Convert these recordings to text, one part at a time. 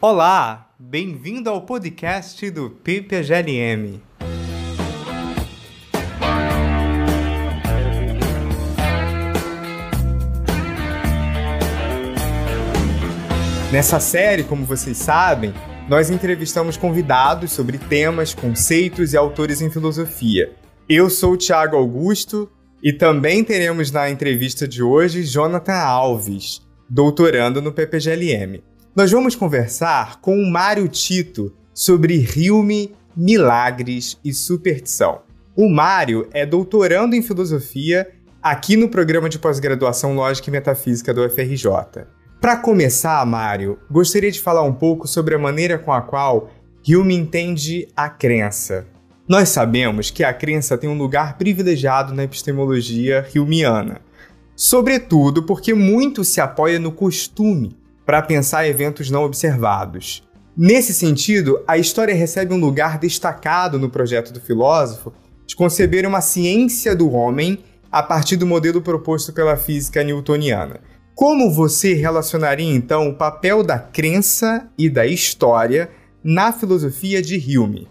Olá, bem-vindo ao podcast do PPGLM. Nessa série, como vocês sabem, nós entrevistamos convidados sobre temas, conceitos e autores em filosofia. Eu sou o Thiago Augusto e também teremos na entrevista de hoje Jonathan Alves, doutorando no PPGLM. Nós vamos conversar com o Mário Tito sobre Rilme, milagres e superstição. O Mário é doutorando em filosofia aqui no programa de pós-graduação Lógica e Metafísica do UFRJ. Para começar, Mário, gostaria de falar um pouco sobre a maneira com a qual Hume entende a crença. Nós sabemos que a crença tem um lugar privilegiado na epistemologia humeana, sobretudo porque muito se apoia no costume para pensar eventos não observados. Nesse sentido, a história recebe um lugar destacado no projeto do filósofo de conceber uma ciência do homem a partir do modelo proposto pela física newtoniana. Como você relacionaria então o papel da crença e da história na filosofia de Hume?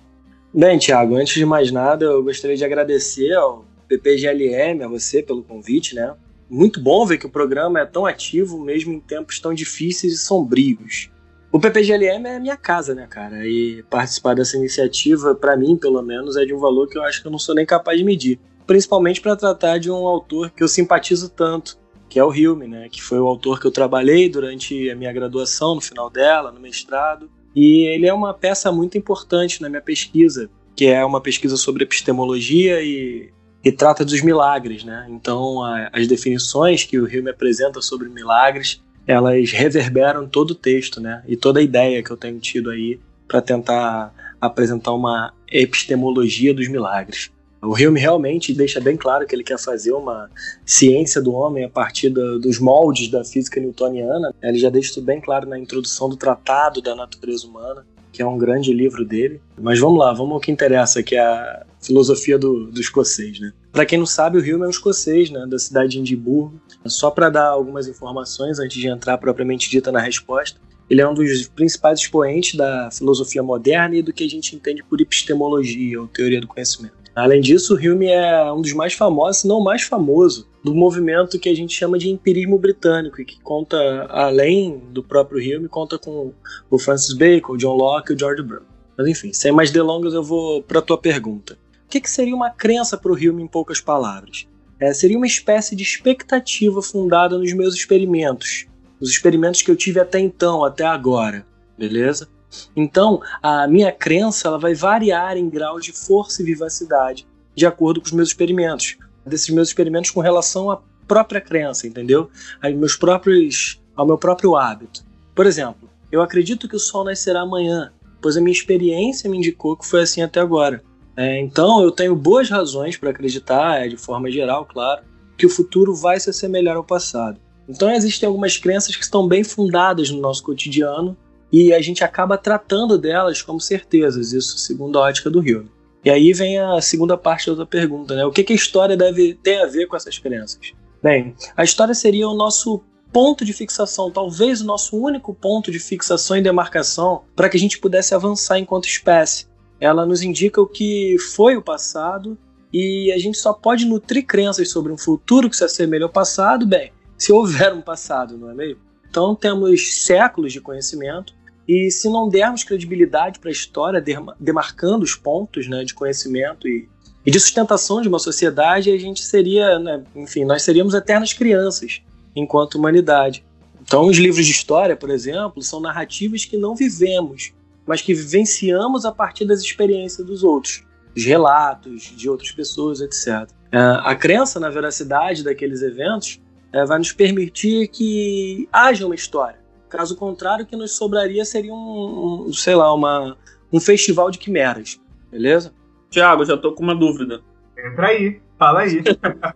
Bem, Tiago, antes de mais nada, eu gostaria de agradecer ao PPGLM, a você pelo convite, né? Muito bom ver que o programa é tão ativo mesmo em tempos tão difíceis e sombrios. O PPGLM é minha casa, né, cara? E participar dessa iniciativa, para mim, pelo menos, é de um valor que eu acho que eu não sou nem capaz de medir. Principalmente para tratar de um autor que eu simpatizo tanto, que é o Hume, né, que foi o autor que eu trabalhei durante a minha graduação, no final dela, no mestrado, e ele é uma peça muito importante na minha pesquisa, que é uma pesquisa sobre epistemologia e, e trata dos milagres, né? Então, a, as definições que o Hume apresenta sobre milagres, elas reverberam todo o texto, né? E toda a ideia que eu tenho tido aí para tentar apresentar uma epistemologia dos milagres. O Hume realmente deixa bem claro que ele quer fazer uma ciência do homem a partir do, dos moldes da física newtoniana. Ele já deixa isso bem claro na introdução do Tratado da Natureza Humana, que é um grande livro dele. Mas vamos lá, vamos ao que interessa, que é filosofia do, do escocês. Né? Para quem não sabe, o Hume é um escocês, né, da cidade de Edimburgo. Só para dar algumas informações antes de entrar propriamente dita na resposta. Ele é um dos principais expoentes da filosofia moderna e do que a gente entende por epistemologia, ou teoria do conhecimento. Além disso, Hume é um dos mais famosos, se não mais famoso, do movimento que a gente chama de empirismo britânico, e que conta, além do próprio Hume, conta com o Francis Bacon, o John Locke e o George Brown. Mas enfim, sem mais delongas, eu vou para a tua pergunta. O que, que seria uma crença para o Hume em poucas palavras? É, seria uma espécie de expectativa fundada nos meus experimentos, os experimentos que eu tive até então, até agora, beleza? Então, a minha crença ela vai variar em graus de força e vivacidade de acordo com os meus experimentos, desses meus experimentos com relação à própria crença, entendeu? Aos meus próprios, ao meu próprio hábito. Por exemplo, eu acredito que o sol nascerá amanhã, pois a minha experiência me indicou que foi assim até agora. É, então, eu tenho boas razões para acreditar, é, de forma geral, claro, que o futuro vai se assemelhar ao passado. Então, existem algumas crenças que estão bem fundadas no nosso cotidiano e a gente acaba tratando delas como certezas, isso segundo a ótica do Rio. E aí vem a segunda parte da outra pergunta, né? O que, que a história deve ter a ver com essas crenças? Bem, a história seria o nosso ponto de fixação, talvez o nosso único ponto de fixação e demarcação para que a gente pudesse avançar enquanto espécie. Ela nos indica o que foi o passado e a gente só pode nutrir crenças sobre um futuro que se assemelha ao passado, bem, se houver um passado, não é mesmo? Então temos séculos de conhecimento e se não dermos credibilidade para a história, demarcando os pontos né, de conhecimento e, e, de sustentação de uma sociedade, a gente seria, né, enfim, nós seríamos eternas crianças enquanto humanidade. Então, os livros de história, por exemplo, são narrativas que não vivemos, mas que vivenciamos a partir das experiências dos outros, dos relatos de outras pessoas, etc. É, a crença na veracidade daqueles eventos é, vai nos permitir que haja uma história Caso contrário, o que nos sobraria seria um, um sei lá, uma, um festival de quimeras, beleza? Tiago, já tô com uma dúvida. Entra aí, fala aí.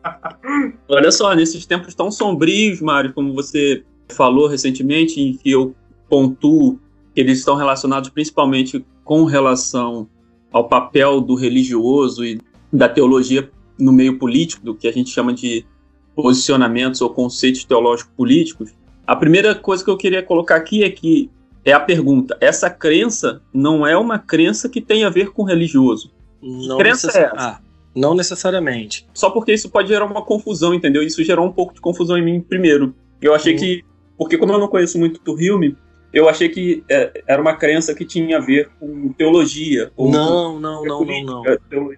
Olha só, nesses tempos tão sombrios, Mário, como você falou recentemente, em que eu pontuo eles estão relacionados principalmente com relação ao papel do religioso e da teologia no meio político, do que a gente chama de posicionamentos ou conceitos teológicos políticos, a primeira coisa que eu queria colocar aqui é que é a pergunta. Essa crença não é uma crença que tem a ver com religioso. Não, crença necess... é ah, não necessariamente. Só porque isso pode gerar uma confusão, entendeu? Isso gerou um pouco de confusão em mim primeiro. Eu achei uhum. que. Porque, como eu não conheço muito do Hilme, eu achei que é, era uma crença que tinha a ver com teologia. não, não, não, não, não.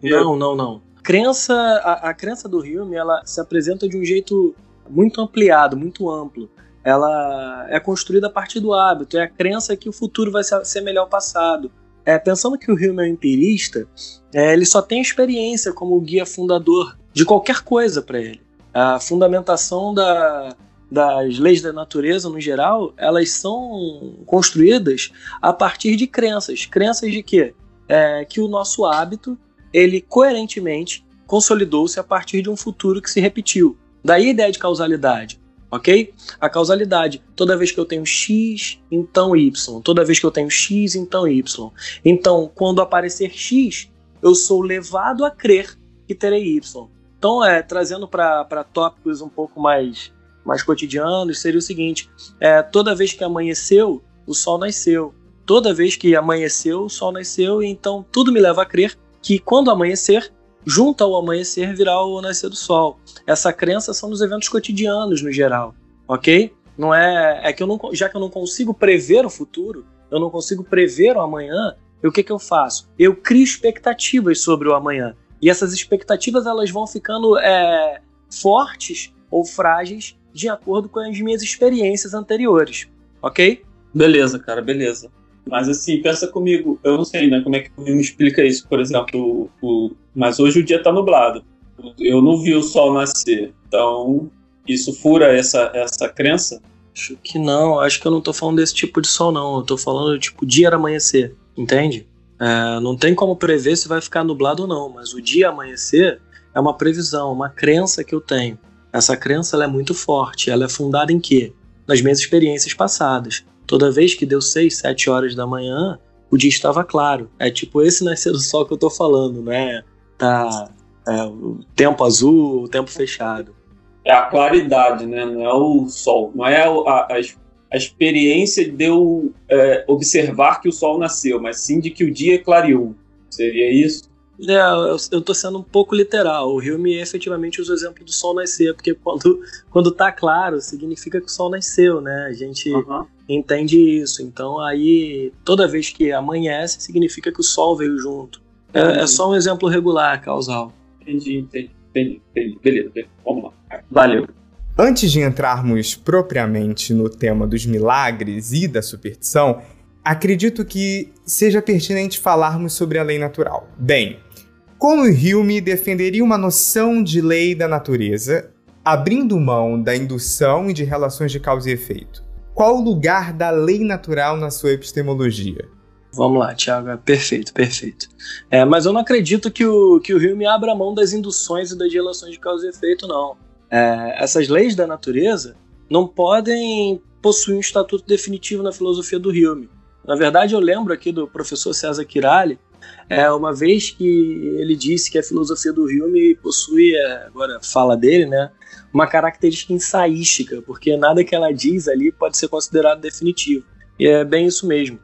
Não, não, não. Crença, a, a crença do Hume, ela se apresenta de um jeito muito ampliado, muito amplo. Ela é construída a partir do hábito, é a crença que o futuro vai ser melhor passado. É, pensando que o Hume é um empirista, é, ele só tem experiência como guia fundador de qualquer coisa para ele. A fundamentação da, das leis da natureza, no geral, elas são construídas a partir de crenças. Crenças de quê? É, que o nosso hábito, ele coerentemente consolidou-se a partir de um futuro que se repetiu. Daí a ideia de causalidade, ok? A causalidade, toda vez que eu tenho X, então Y. Toda vez que eu tenho X, então Y. Então, quando aparecer X, eu sou levado a crer que terei Y. Então, é, trazendo para tópicos um pouco mais mais cotidianos seria o seguinte: é, toda vez que amanheceu, o sol nasceu. Toda vez que amanheceu, o sol nasceu, e então tudo me leva a crer que quando amanhecer, junto ao amanhecer virá o nascer do sol. Essa crença são nos eventos cotidianos no geral, ok? Não é, é que eu não, já que eu não consigo prever o futuro, eu não consigo prever o amanhã, o que que eu faço? Eu crio expectativas sobre o amanhã e essas expectativas elas vão ficando é, fortes ou frágeis de acordo com as minhas experiências anteriores, ok? Beleza, cara, beleza. Mas assim, pensa comigo, eu não sei, né, como é que me explica isso, por exemplo, o, o, mas hoje o dia tá nublado. Eu não vi o sol nascer. Então, isso fura essa, essa crença? Acho que não, acho que eu não tô falando desse tipo de sol, não. Eu tô falando, tipo, dia amanhecer, entende? É, não tem como prever se vai ficar nublado ou não, mas o dia amanhecer é uma previsão, uma crença que eu tenho. Essa crença é muito forte. Ela é fundada em quê? Nas minhas experiências passadas. Toda vez que deu 6, 7 horas da manhã, o dia estava claro. É tipo esse nascer do sol que eu tô falando, né? Tá é, o tempo azul, o tempo fechado. É a claridade, né? Não é o sol. Não é a, a, a experiência de eu é, observar que o sol nasceu, mas sim de que o dia clareou. Seria isso? É, eu, eu tô sendo um pouco literal. O Hume efetivamente usa o exemplo do sol nascer, porque quando, quando tá claro, significa que o sol nasceu, né? A gente uhum. entende isso. Então aí, toda vez que amanhece, significa que o sol veio junto. É, é só um exemplo regular, causal. Entendi, entendi, entendi, entendi. Beleza, beleza, vamos lá. Valeu. Antes de entrarmos propriamente no tema dos milagres e da superstição, acredito que seja pertinente falarmos sobre a lei natural. Bem, como Hume defenderia uma noção de lei da natureza, abrindo mão da indução e de relações de causa e efeito? Qual o lugar da lei natural na sua epistemologia? Vamos lá, Tiago, é perfeito, perfeito. É, mas eu não acredito que o, que o Hume abra mão das induções e das relações de causa e efeito, não. É, essas leis da natureza não podem possuir um estatuto definitivo na filosofia do Hume. Na verdade, eu lembro aqui do professor César Kirali, é, uma vez que ele disse que a filosofia do Hume possui, é, agora fala dele, né, uma característica ensaística, porque nada que ela diz ali pode ser considerado definitivo. E é bem isso mesmo.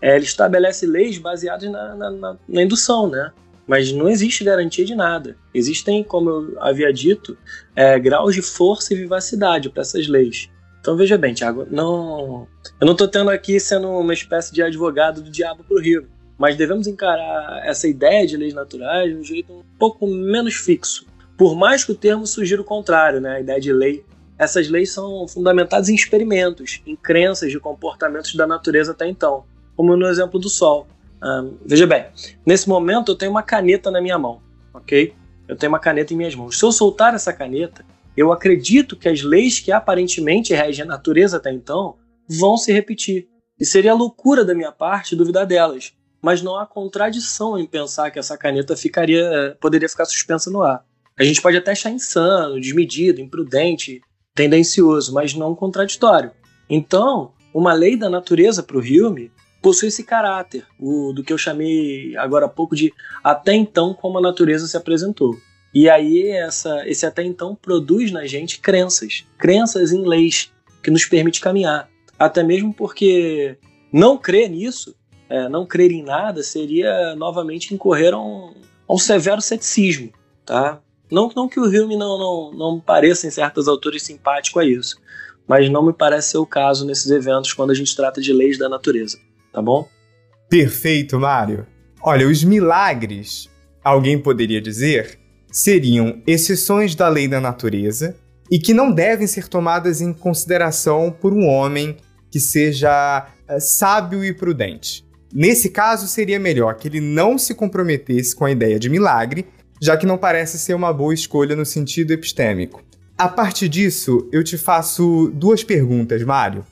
É, ele estabelece leis baseadas na, na, na, na indução, né? Mas não existe garantia de nada. Existem, como eu havia dito, é, graus de força e vivacidade para essas leis. Então veja bem, Tiago, não, eu não estou tendo aqui sendo uma espécie de advogado do diabo para o Rio, mas devemos encarar essa ideia de leis naturais de um jeito um pouco menos fixo. Por mais que o termo sugira o contrário, né, a ideia de lei, essas leis são fundamentadas em experimentos, em crenças de comportamentos da natureza até então, como no exemplo do Sol. veja bem, nesse momento eu tenho uma caneta na minha mão, ok? Eu tenho uma caneta em minhas mãos. Se eu soltar essa caneta, eu acredito que as leis que aparentemente regem a natureza até então vão se repetir. E seria loucura da minha parte duvidar delas. Mas não há contradição em pensar que essa caneta ficaria, poderia ficar suspensa no ar. A gente pode até achar insano, desmedido, imprudente, tendencioso, mas não contraditório. Então, uma lei da natureza para o Hume possui esse caráter, o, do que eu chamei agora há pouco de até então como a natureza se apresentou. E aí essa, esse até então produz na gente crenças, crenças em leis que nos permite caminhar. Até mesmo porque Não crer nisso, é, não crer em nada, seria novamente incorrer a um, a um severo ceticismo, tá? Não, não que o Hume não, não, não pareça em certas alturas simpático a isso, mas não me parece ser o caso nesses eventos quando a gente trata de leis da natureza, tá bom? Perfeito, Mário. Olha, os milagres, alguém poderia dizer, seriam exceções da lei da natureza e que não devem ser tomadas em consideração por um homem que seja é, sábio e prudente. Nesse caso, seria melhor que ele não se comprometesse com a ideia de milagre, já que não parece ser uma boa escolha no sentido epistêmico. A partir disso, eu te faço duas perguntas, Mário.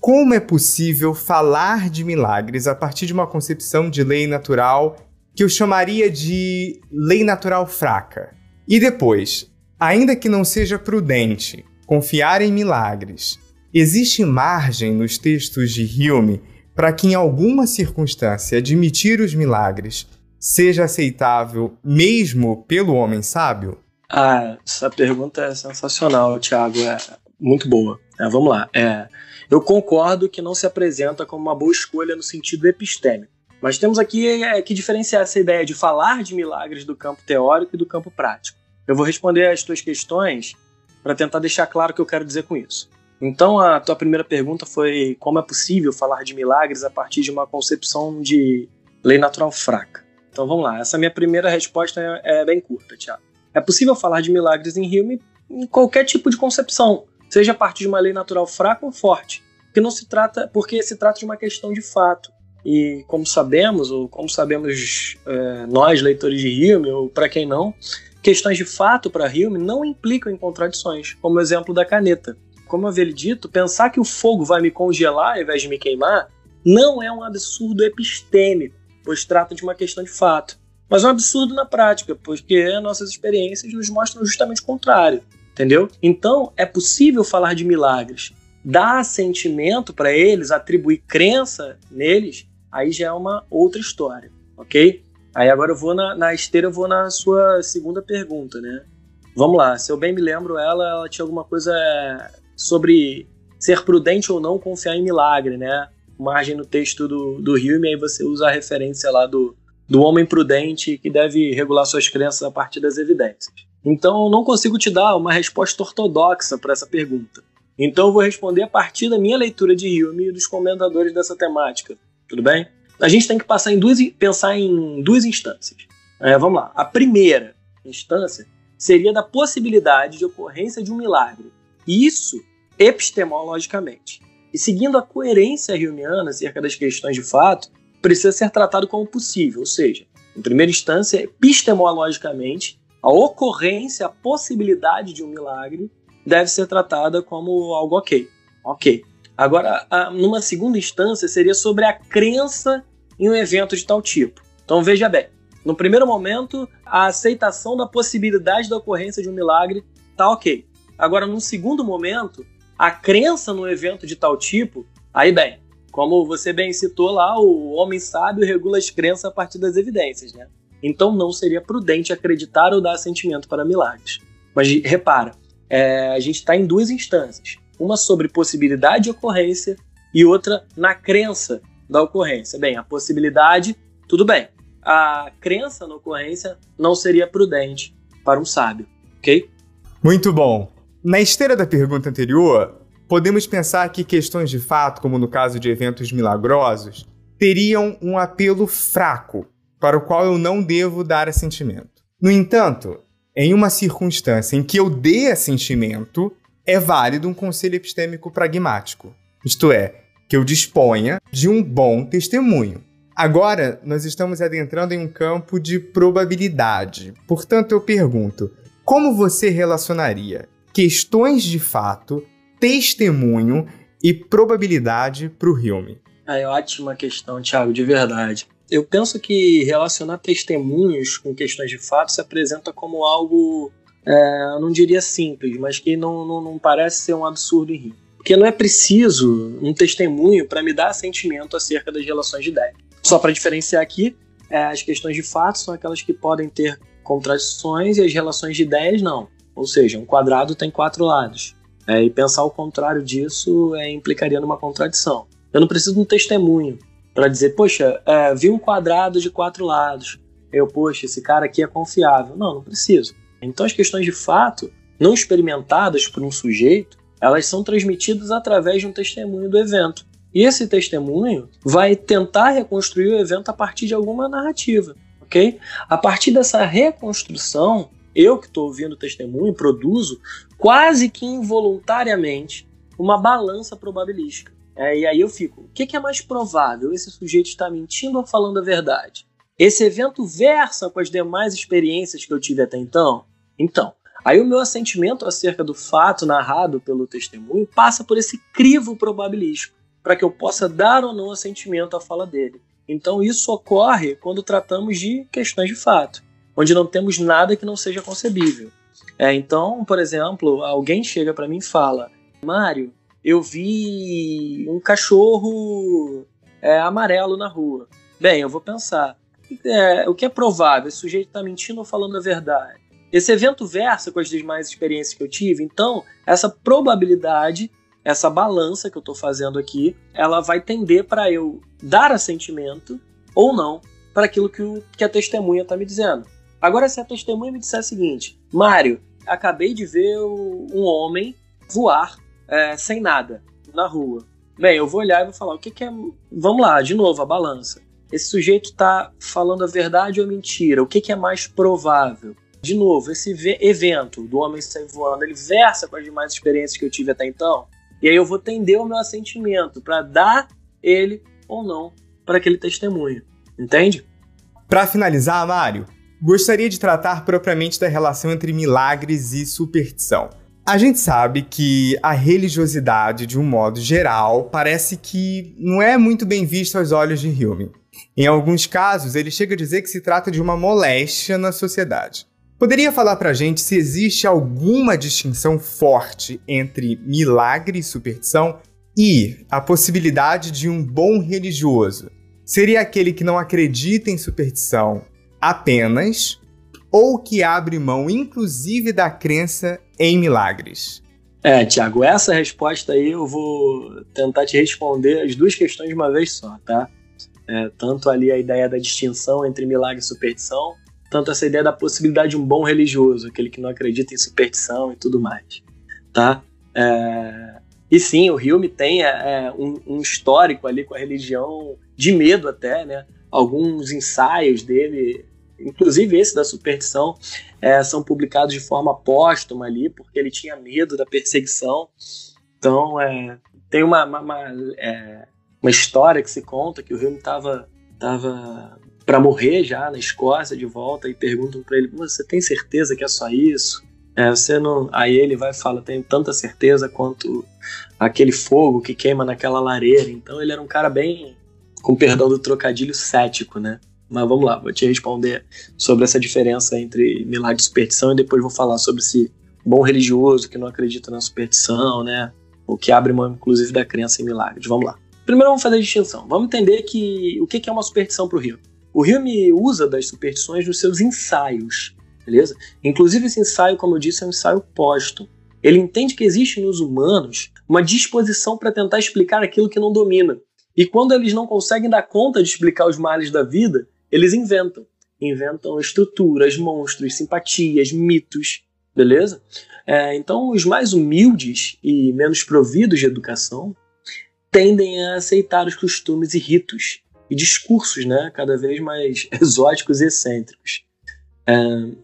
Como é possível falar de milagres a partir de uma concepção de lei natural que eu chamaria de lei natural fraca? E depois, ainda que não seja prudente confiar em milagres, existe margem nos textos de Hume para que, em alguma circunstância, admitir os milagres seja aceitável mesmo pelo homem sábio? Ah, essa pergunta é sensacional, Tiago. É muito boa. É, vamos lá. É, eu concordo que não se apresenta como uma boa escolha no sentido epistêmico. Mas temos aqui é, que diferenciar essa ideia de falar de milagres do campo teórico e do campo prático. Eu vou responder as tuas questões para tentar deixar claro o que eu quero dizer com isso. Então, a tua primeira pergunta foi como é possível falar de milagres a partir de uma concepção de lei natural fraca. Então, vamos lá. Essa minha primeira resposta é, é bem curta, Tiago. É possível falar de milagres em Hume em qualquer tipo de concepção, seja a partir de uma lei natural fraca ou forte, porque não se trata, porque se trata de uma questão de fato. E como sabemos, ou como sabemos é, nós, leitores de Hume, ou para quem não, questões de fato para Hume não implicam em contradições, como o exemplo da caneta como eu havia dito, pensar que o fogo vai me congelar ao invés de me queimar não é um absurdo epistêmico, pois trata de uma questão de fato. Mas é um absurdo na prática, porque nossas experiências nos mostram justamente o contrário, entendeu? Então, é possível falar de milagres, dar sentimento para eles, atribuir crença neles, aí já é uma outra história, ok? Aí agora eu vou na, na esteira, eu vou na sua segunda pergunta, né? Vamos lá, se eu bem me lembro, ela, ela tinha alguma coisa sobre ser prudente ou não confiar em milagre, né? Margem no texto do, do Hume, aí você usa a referência lá do, do homem prudente que deve regular suas crenças a partir das evidências. Então, eu não consigo te dar uma resposta ortodoxa para essa pergunta. Então, eu vou responder a partir da minha leitura de Hume e dos comentadores dessa temática. Tudo bem? A gente tem que passar em duas, pensar em duas instâncias. É, vamos lá. A primeira instância seria da possibilidade de ocorrência de um milagre. Isso epistemologicamente. E seguindo a coerência humeana acerca das questões de fato, precisa ser tratado como possível, ou seja, em primeira instância, epistemologicamente, a ocorrência, a possibilidade de um milagre deve ser tratada como algo ok. Ok. Agora, numa segunda instância, seria sobre a crença em um evento de tal tipo. Então veja bem, no primeiro momento, a aceitação da possibilidade da ocorrência de um milagre está ok. Agora, num segundo momento, a crença no evento de tal tipo, aí bem, como você bem citou lá, o homem sábio regula as crenças a partir das evidências, né? Então não seria prudente acreditar ou dar assentimento para milagres. Mas repara, é, a gente está em duas instâncias: uma sobre possibilidade de ocorrência e outra na crença da ocorrência. Bem, a possibilidade, tudo bem. A crença na ocorrência não seria prudente para um sábio, ok? Muito bom. Na esteira da pergunta anterior, podemos pensar que questões de fato, como no caso de eventos milagrosos, teriam um apelo fraco, para o qual eu não devo dar assentimento. No entanto, em uma circunstância em que eu dê assentimento, é válido um conselho epistêmico pragmático, isto é, que eu disponha de um bom testemunho. Agora, nós estamos adentrando em um campo de probabilidade. Portanto, eu pergunto: como você relacionaria questões de fato, testemunho e probabilidade para o Hume? Ah, é ótima questão, Thiago, de verdade. Eu penso que relacionar testemunhos com questões de fato se apresenta como algo, é, eu não diria simples, mas que não, não, não parece ser um absurdo em Hume. Porque não é preciso um testemunho para me dar sentimento acerca das relações de ideia. Só para diferenciar aqui, é, as questões de fato são aquelas que podem ter contradições e as relações de ideias não. Ou seja, um quadrado tem quatro lados. É, e pensar o contrário disso é, implicaria numa contradição. Eu não preciso de um testemunho para dizer, poxa, é, vi um quadrado de quatro lados. Eu, poxa, esse cara aqui é confiável. Não, não preciso. Então as questões de fato, não experimentadas por um sujeito, elas são transmitidas através de um testemunho do evento. E esse testemunho vai tentar reconstruir o evento a partir de alguma narrativa, ok? A partir dessa reconstrução, eu que estou ouvindo o testemunho produzo quase que involuntariamente uma balança probabilística. É, e aí eu fico, o que, que é mais provável? Esse sujeito está mentindo ou falando a verdade? Esse evento versa com as demais experiências que eu tive até então? Então, aí o meu assentimento acerca do fato narrado pelo testemunho passa por esse crivo probabilístico, para que eu possa dar ou não assentimento à fala dele. Então isso ocorre quando tratamos de questões de fato, onde não temos nada que não seja concebível. É, então, por exemplo, alguém chega para mim e fala: Mário, eu vi um cachorro é, amarelo na rua. Bem, eu vou pensar: é, o que é provável? Esse sujeito está mentindo ou falando a verdade? Esse evento versa com as demais experiências que eu tive, então essa probabilidade, essa balança que eu estou fazendo aqui, ela vai tender para eu dar assentimento ou não para aquilo que, o, que a testemunha está me dizendo. Agora, se a testemunha me disser o seguinte, Mário, acabei de ver um homem voar é, sem nada na rua. Bem, eu vou olhar e vou falar o que, que é. Vamos lá, de novo, a balança. Esse sujeito está falando a verdade ou a mentira? O que, que é mais provável? De novo, esse evento do homem sair voando, ele versa com as demais experiências que eu tive até então. E aí eu vou tender o meu assentimento para dar ele ou não para aquele testemunho. Entende? Para finalizar, Mário, gostaria de tratar propriamente da relação entre milagres e superstição. A gente sabe que a religiosidade, de um modo geral, parece que não é muito bem vista aos olhos de Hume. Em alguns casos, ele chega a dizer que se trata de uma moléstia na sociedade. Poderia falar pra gente se existe alguma distinção forte entre milagre e superstição e a possibilidade de um bom religioso? Seria aquele que não acredita em superstição apenas ou que abre mão inclusive da crença em milagres? É, Tiago, essa resposta aí eu vou tentar te responder as duas questões de uma vez só, tá? É, tanto ali a ideia da distinção entre milagre e superstição, tanto essa ideia da possibilidade de um bom religioso, aquele que não acredita em superstição e tudo mais, tá? É, e sim, o Hume tem é, é, um, um, histórico ali com a religião de medo até, né? Alguns ensaios dele, inclusive esse da superstição, é, são publicados de forma póstuma ali, porque ele tinha medo da perseguição. Então, é, tem uma, uma, uma uma história que se conta que o Hume estava tava para morrer já na Escócia de volta e perguntam para ele: "Você tem certeza que é só isso?" É, você não. Aí ele vai e fala: "Tenho tanta certeza quanto aquele fogo que queima naquela lareira". Então ele era um cara bem, com perdão do trocadilho, cético, né? Mas vamos lá, vou te responder sobre essa diferença entre milagre e superstição e depois vou falar sobre esse bom religioso que não acredita na superstição, né? O que abre mão, inclusive, da crença em milagres. Vamos lá. Primeiro vamos fazer a distinção. Vamos entender que o que é uma superstição para o Rio. O Rio me usa das superstições nos seus ensaios, beleza? Inclusive esse ensaio, como eu disse, é um ensaio póstumo. Ele entende que existe nos humanos uma disposição para tentar explicar aquilo que não domina. E quando eles não conseguem dar conta de explicar os males da vida, eles inventam. Inventam estruturas, monstros, simpatias, mitos, beleza? É, então, os mais humildes e menos providos de educação tendem a aceitar os costumes e ritos e discursos né, cada vez mais exóticos e excêntricos. É,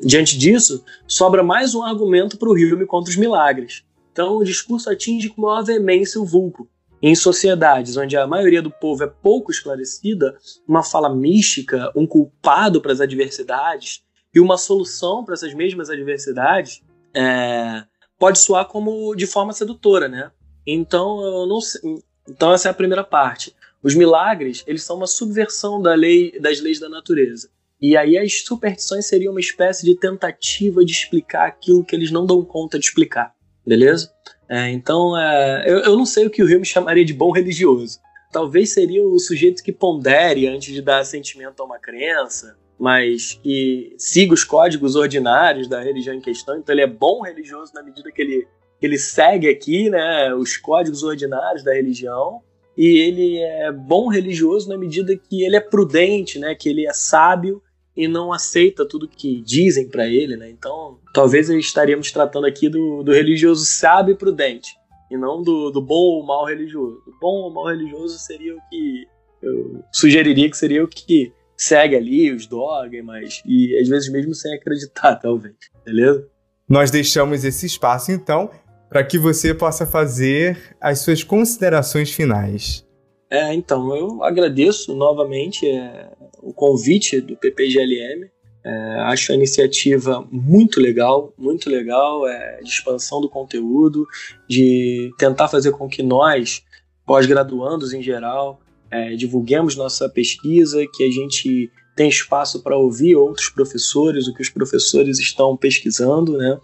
diante disso, sobra mais um argumento para o Hume contra os milagres. Então, o discurso atinge com maior veemência o vulgo. Em sociedades onde a maioria do povo é pouco esclarecida, uma fala mística, um culpado para as adversidades e uma solução para essas mesmas adversidades é, pode soar como de forma sedutora, né? Então, eu não sei, então essa é a primeira parte. Os milagres, eles são uma subversão da lei, das leis da natureza. E aí as superstições seriam uma espécie de tentativa de explicar aquilo que eles não dão conta de explicar, beleza? É, então, é, eu, eu, não sei o que o Rio me chamaria de bom religioso. Talvez seria o sujeito que pondere antes de dar sentimento a uma crença, mas que siga os códigos ordinários da religião em questão. Então, ele é bom religioso na medida que ele ele segue aqui né, os códigos ordinários da religião, e ele é bom religioso na medida que ele é prudente, né? Que ele é sábio e não aceita tudo que dizem para ele, né? Então, talvez estaríamos tratando aqui do, do religioso sábio e prudente, e não do, do bom ou mal religioso. Bom ou mal religioso seria o que eu sugeriria que seria o que segue ali os dogmas e às vezes mesmo sem acreditar, talvez. Beleza? Nós deixamos esse espaço então para que você possa fazer as suas considerações finais. É, então, eu agradeço novamente é, o convite do PPGLM. É, acho a iniciativa muito legal, muito legal, é, de expansão do conteúdo, de tentar fazer com que nós, pós-graduandos em geral, é, divulguemos nossa pesquisa, que a gente tem espaço para ouvir outros professores, o que os professores estão pesquisando, né?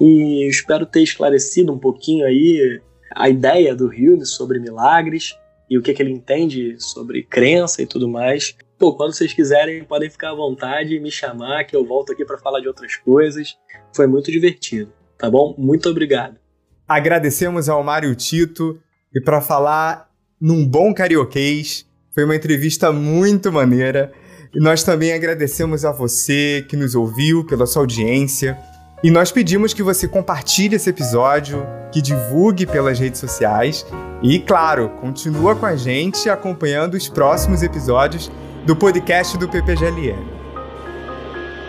E espero ter esclarecido um pouquinho aí a ideia do Hume sobre milagres e o que, que ele entende sobre crença e tudo mais. Pô, quando vocês quiserem, podem ficar à vontade e me chamar, que eu volto aqui para falar de outras coisas. Foi muito divertido, tá bom? Muito obrigado. Agradecemos ao Mário Tito e para falar num bom carioquês, foi uma entrevista muito maneira. E nós também agradecemos a você que nos ouviu, pela sua audiência. E nós pedimos que você compartilhe esse episódio, que divulgue pelas redes sociais e, claro, continua com a gente acompanhando os próximos episódios do podcast do PPGLM.